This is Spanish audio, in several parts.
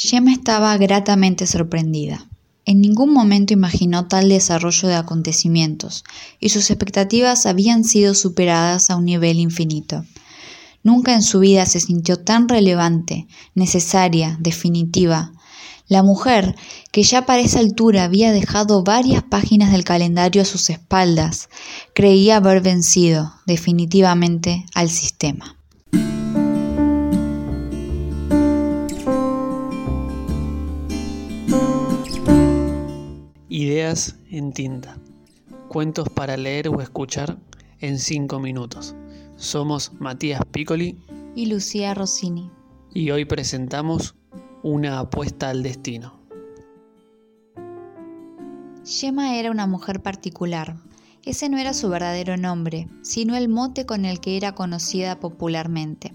Gemma estaba gratamente sorprendida. En ningún momento imaginó tal desarrollo de acontecimientos, y sus expectativas habían sido superadas a un nivel infinito. Nunca en su vida se sintió tan relevante, necesaria, definitiva. La mujer, que ya para esa altura había dejado varias páginas del calendario a sus espaldas, creía haber vencido definitivamente al sistema. Ideas en tinta. Cuentos para leer o escuchar en cinco minutos. Somos Matías Piccoli y Lucía Rossini. Y hoy presentamos una apuesta al destino. Gemma era una mujer particular. Ese no era su verdadero nombre, sino el mote con el que era conocida popularmente.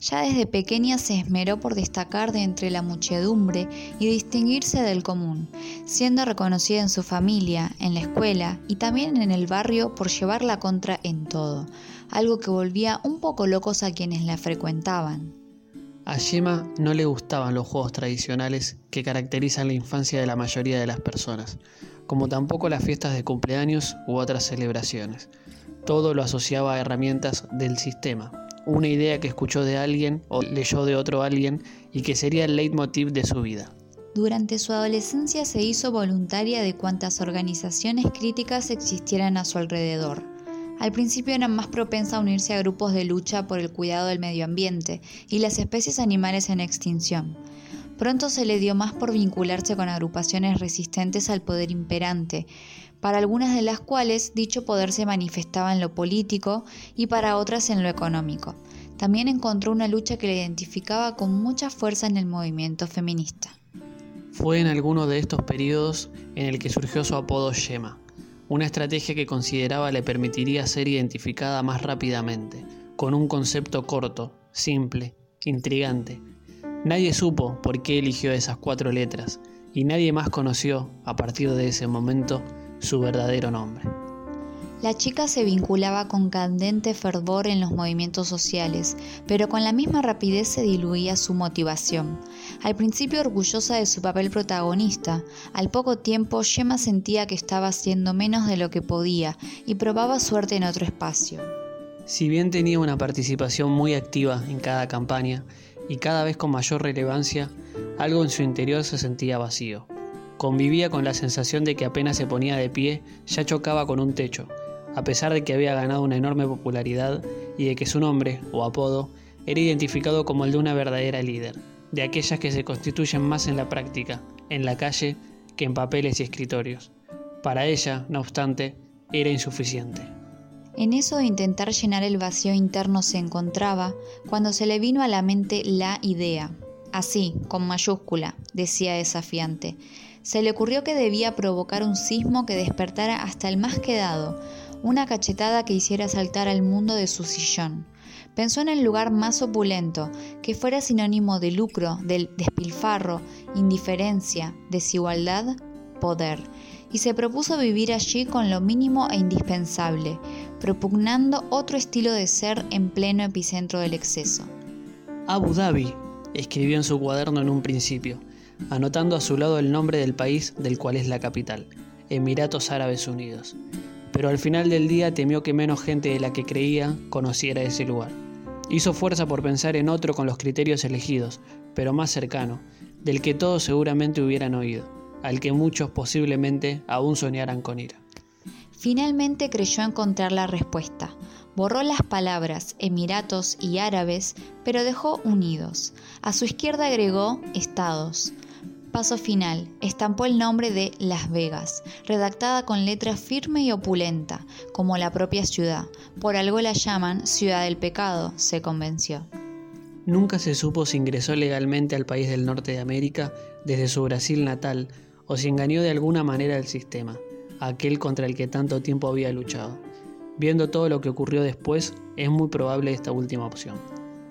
Ya desde pequeña se esmeró por destacar de entre la muchedumbre y distinguirse del común, siendo reconocida en su familia, en la escuela y también en el barrio por llevar la contra en todo, algo que volvía un poco locos a quienes la frecuentaban. A Yema no le gustaban los juegos tradicionales que caracterizan la infancia de la mayoría de las personas, como tampoco las fiestas de cumpleaños u otras celebraciones. Todo lo asociaba a herramientas del sistema, una idea que escuchó de alguien o leyó de otro alguien y que sería el leitmotiv de su vida. Durante su adolescencia se hizo voluntaria de cuantas organizaciones críticas existieran a su alrededor. Al principio era más propensa a unirse a grupos de lucha por el cuidado del medio ambiente y las especies animales en extinción. Pronto se le dio más por vincularse con agrupaciones resistentes al poder imperante, para algunas de las cuales dicho poder se manifestaba en lo político y para otras en lo económico. También encontró una lucha que le identificaba con mucha fuerza en el movimiento feminista. Fue en alguno de estos periodos en el que surgió su apodo Yema, una estrategia que consideraba le permitiría ser identificada más rápidamente, con un concepto corto, simple, intrigante. Nadie supo por qué eligió esas cuatro letras, y nadie más conoció, a partir de ese momento, su verdadero nombre. La chica se vinculaba con candente fervor en los movimientos sociales, pero con la misma rapidez se diluía su motivación. Al principio orgullosa de su papel protagonista, al poco tiempo Gemma sentía que estaba haciendo menos de lo que podía y probaba suerte en otro espacio. Si bien tenía una participación muy activa en cada campaña y cada vez con mayor relevancia, algo en su interior se sentía vacío. Convivía con la sensación de que apenas se ponía de pie ya chocaba con un techo, a pesar de que había ganado una enorme popularidad y de que su nombre, o apodo, era identificado como el de una verdadera líder, de aquellas que se constituyen más en la práctica, en la calle, que en papeles y escritorios. Para ella, no obstante, era insuficiente. En eso de intentar llenar el vacío interno se encontraba cuando se le vino a la mente la idea. Así, con mayúscula, decía desafiante se le ocurrió que debía provocar un sismo que despertara hasta el más quedado, una cachetada que hiciera saltar al mundo de su sillón. Pensó en el lugar más opulento, que fuera sinónimo de lucro, del despilfarro, indiferencia, desigualdad, poder, y se propuso vivir allí con lo mínimo e indispensable, propugnando otro estilo de ser en pleno epicentro del exceso. Abu Dhabi, escribió en su cuaderno en un principio, anotando a su lado el nombre del país del cual es la capital, Emiratos Árabes Unidos. Pero al final del día temió que menos gente de la que creía conociera ese lugar. Hizo fuerza por pensar en otro con los criterios elegidos, pero más cercano, del que todos seguramente hubieran oído, al que muchos posiblemente aún soñaran con ir. Finalmente creyó encontrar la respuesta. Borró las palabras Emiratos y Árabes, pero dejó unidos. A su izquierda agregó Estados paso final, estampó el nombre de Las Vegas, redactada con letra firme y opulenta, como la propia ciudad. Por algo la llaman Ciudad del Pecado, se convenció. Nunca se supo si ingresó legalmente al país del norte de América desde su Brasil natal o si engañó de alguna manera el sistema, aquel contra el que tanto tiempo había luchado. Viendo todo lo que ocurrió después, es muy probable esta última opción.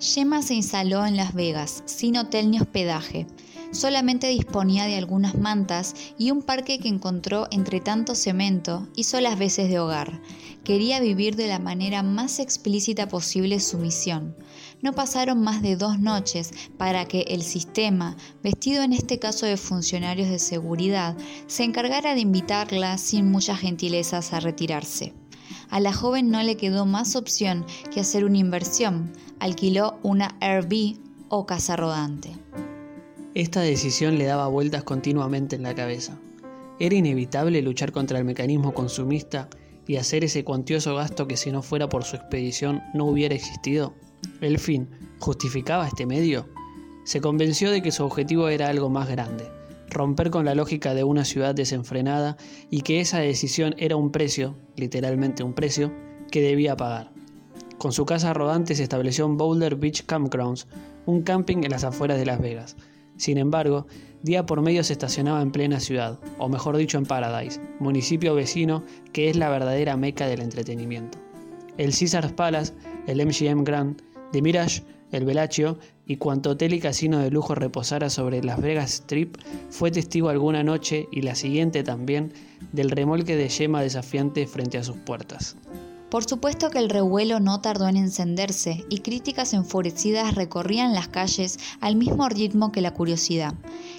Yema se instaló en Las Vegas, sin hotel ni hospedaje. Solamente disponía de algunas mantas y un parque que encontró entre tanto cemento hizo las veces de hogar. Quería vivir de la manera más explícita posible su misión. No pasaron más de dos noches para que el sistema, vestido en este caso de funcionarios de seguridad, se encargara de invitarla sin muchas gentilezas a retirarse. A la joven no le quedó más opción que hacer una inversión. Alquiló una Airbnb o casa rodante. Esta decisión le daba vueltas continuamente en la cabeza. ¿Era inevitable luchar contra el mecanismo consumista y hacer ese cuantioso gasto que si no fuera por su expedición no hubiera existido? ¿El fin justificaba este medio? Se convenció de que su objetivo era algo más grande, romper con la lógica de una ciudad desenfrenada y que esa decisión era un precio, literalmente un precio, que debía pagar. Con su casa rodante se estableció en Boulder Beach Campgrounds, un camping en las afueras de Las Vegas. Sin embargo, día por medio se estacionaba en plena ciudad, o mejor dicho en Paradise, municipio vecino que es la verdadera meca del entretenimiento. El Caesars Palace, el MGM Grand, The Mirage, el Bellagio y cuanto hotel y casino de lujo reposara sobre Las Vegas Strip fue testigo alguna noche y la siguiente también del remolque de yema desafiante frente a sus puertas. Por supuesto que el revuelo no tardó en encenderse y críticas enfurecidas recorrían las calles al mismo ritmo que la curiosidad.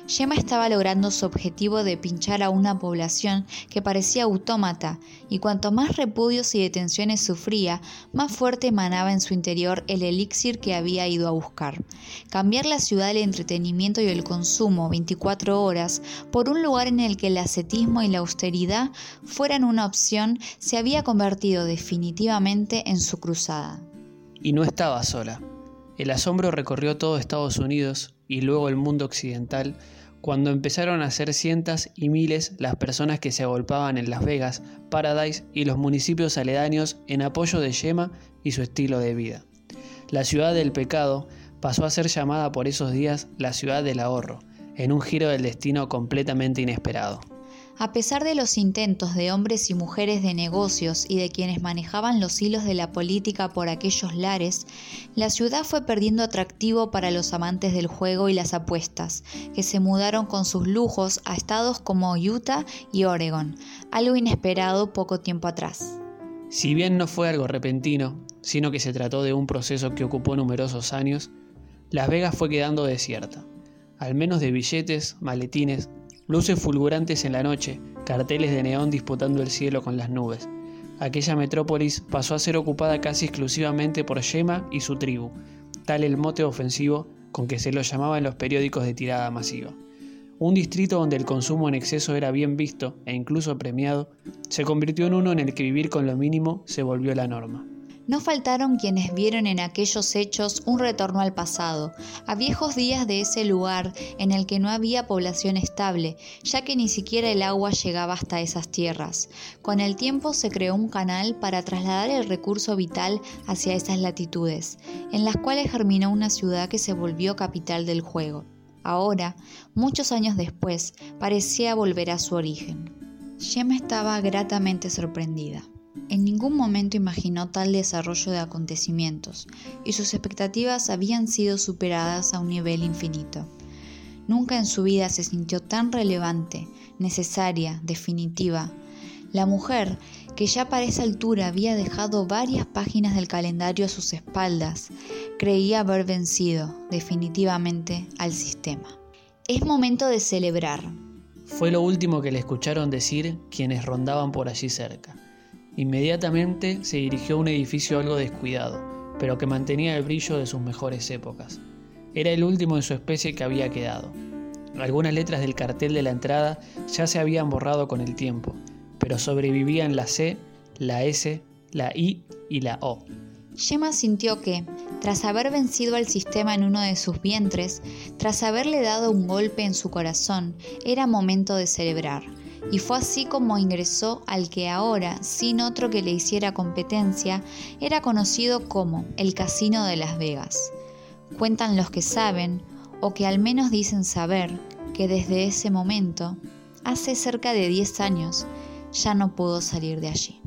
Gemma estaba logrando su objetivo de pinchar a una población que parecía autómata y cuanto más repudios y detenciones sufría, más fuerte emanaba en su interior el elixir que había ido a buscar. Cambiar la ciudad del entretenimiento y el consumo 24 horas por un lugar en el que el ascetismo y la austeridad fueran una opción se había convertido definitivamente en su cruzada. Y no estaba sola. El asombro recorrió todo Estados Unidos y luego el mundo occidental cuando empezaron a ser cientos y miles las personas que se agolpaban en Las Vegas, Paradise y los municipios aledaños en apoyo de Yema y su estilo de vida. La ciudad del pecado pasó a ser llamada por esos días la ciudad del ahorro, en un giro del destino completamente inesperado. A pesar de los intentos de hombres y mujeres de negocios y de quienes manejaban los hilos de la política por aquellos lares, la ciudad fue perdiendo atractivo para los amantes del juego y las apuestas, que se mudaron con sus lujos a estados como Utah y Oregon, algo inesperado poco tiempo atrás. Si bien no fue algo repentino, sino que se trató de un proceso que ocupó numerosos años, Las Vegas fue quedando desierta, al menos de billetes, maletines, Luces fulgurantes en la noche, carteles de neón disputando el cielo con las nubes. Aquella metrópolis pasó a ser ocupada casi exclusivamente por Yema y su tribu, tal el mote ofensivo con que se lo llamaba en los periódicos de tirada masiva. Un distrito donde el consumo en exceso era bien visto e incluso premiado, se convirtió en uno en el que vivir con lo mínimo se volvió la norma. No faltaron quienes vieron en aquellos hechos un retorno al pasado, a viejos días de ese lugar en el que no había población estable, ya que ni siquiera el agua llegaba hasta esas tierras. Con el tiempo se creó un canal para trasladar el recurso vital hacia esas latitudes, en las cuales germinó una ciudad que se volvió capital del juego. Ahora, muchos años después, parecía volver a su origen. Gemma estaba gratamente sorprendida. Ningún momento imaginó tal desarrollo de acontecimientos y sus expectativas habían sido superadas a un nivel infinito. Nunca en su vida se sintió tan relevante, necesaria, definitiva. La mujer, que ya para esa altura había dejado varias páginas del calendario a sus espaldas, creía haber vencido definitivamente al sistema. Es momento de celebrar. Fue lo último que le escucharon decir quienes rondaban por allí cerca. Inmediatamente se dirigió a un edificio algo descuidado, pero que mantenía el brillo de sus mejores épocas. Era el último de su especie que había quedado. Algunas letras del cartel de la entrada ya se habían borrado con el tiempo, pero sobrevivían la C, la S, la I y la O. Gemma sintió que, tras haber vencido al sistema en uno de sus vientres, tras haberle dado un golpe en su corazón, era momento de celebrar y fue así como ingresó al que ahora, sin otro que le hiciera competencia, era conocido como el Casino de Las Vegas. Cuentan los que saben, o que al menos dicen saber, que desde ese momento, hace cerca de 10 años, ya no pudo salir de allí.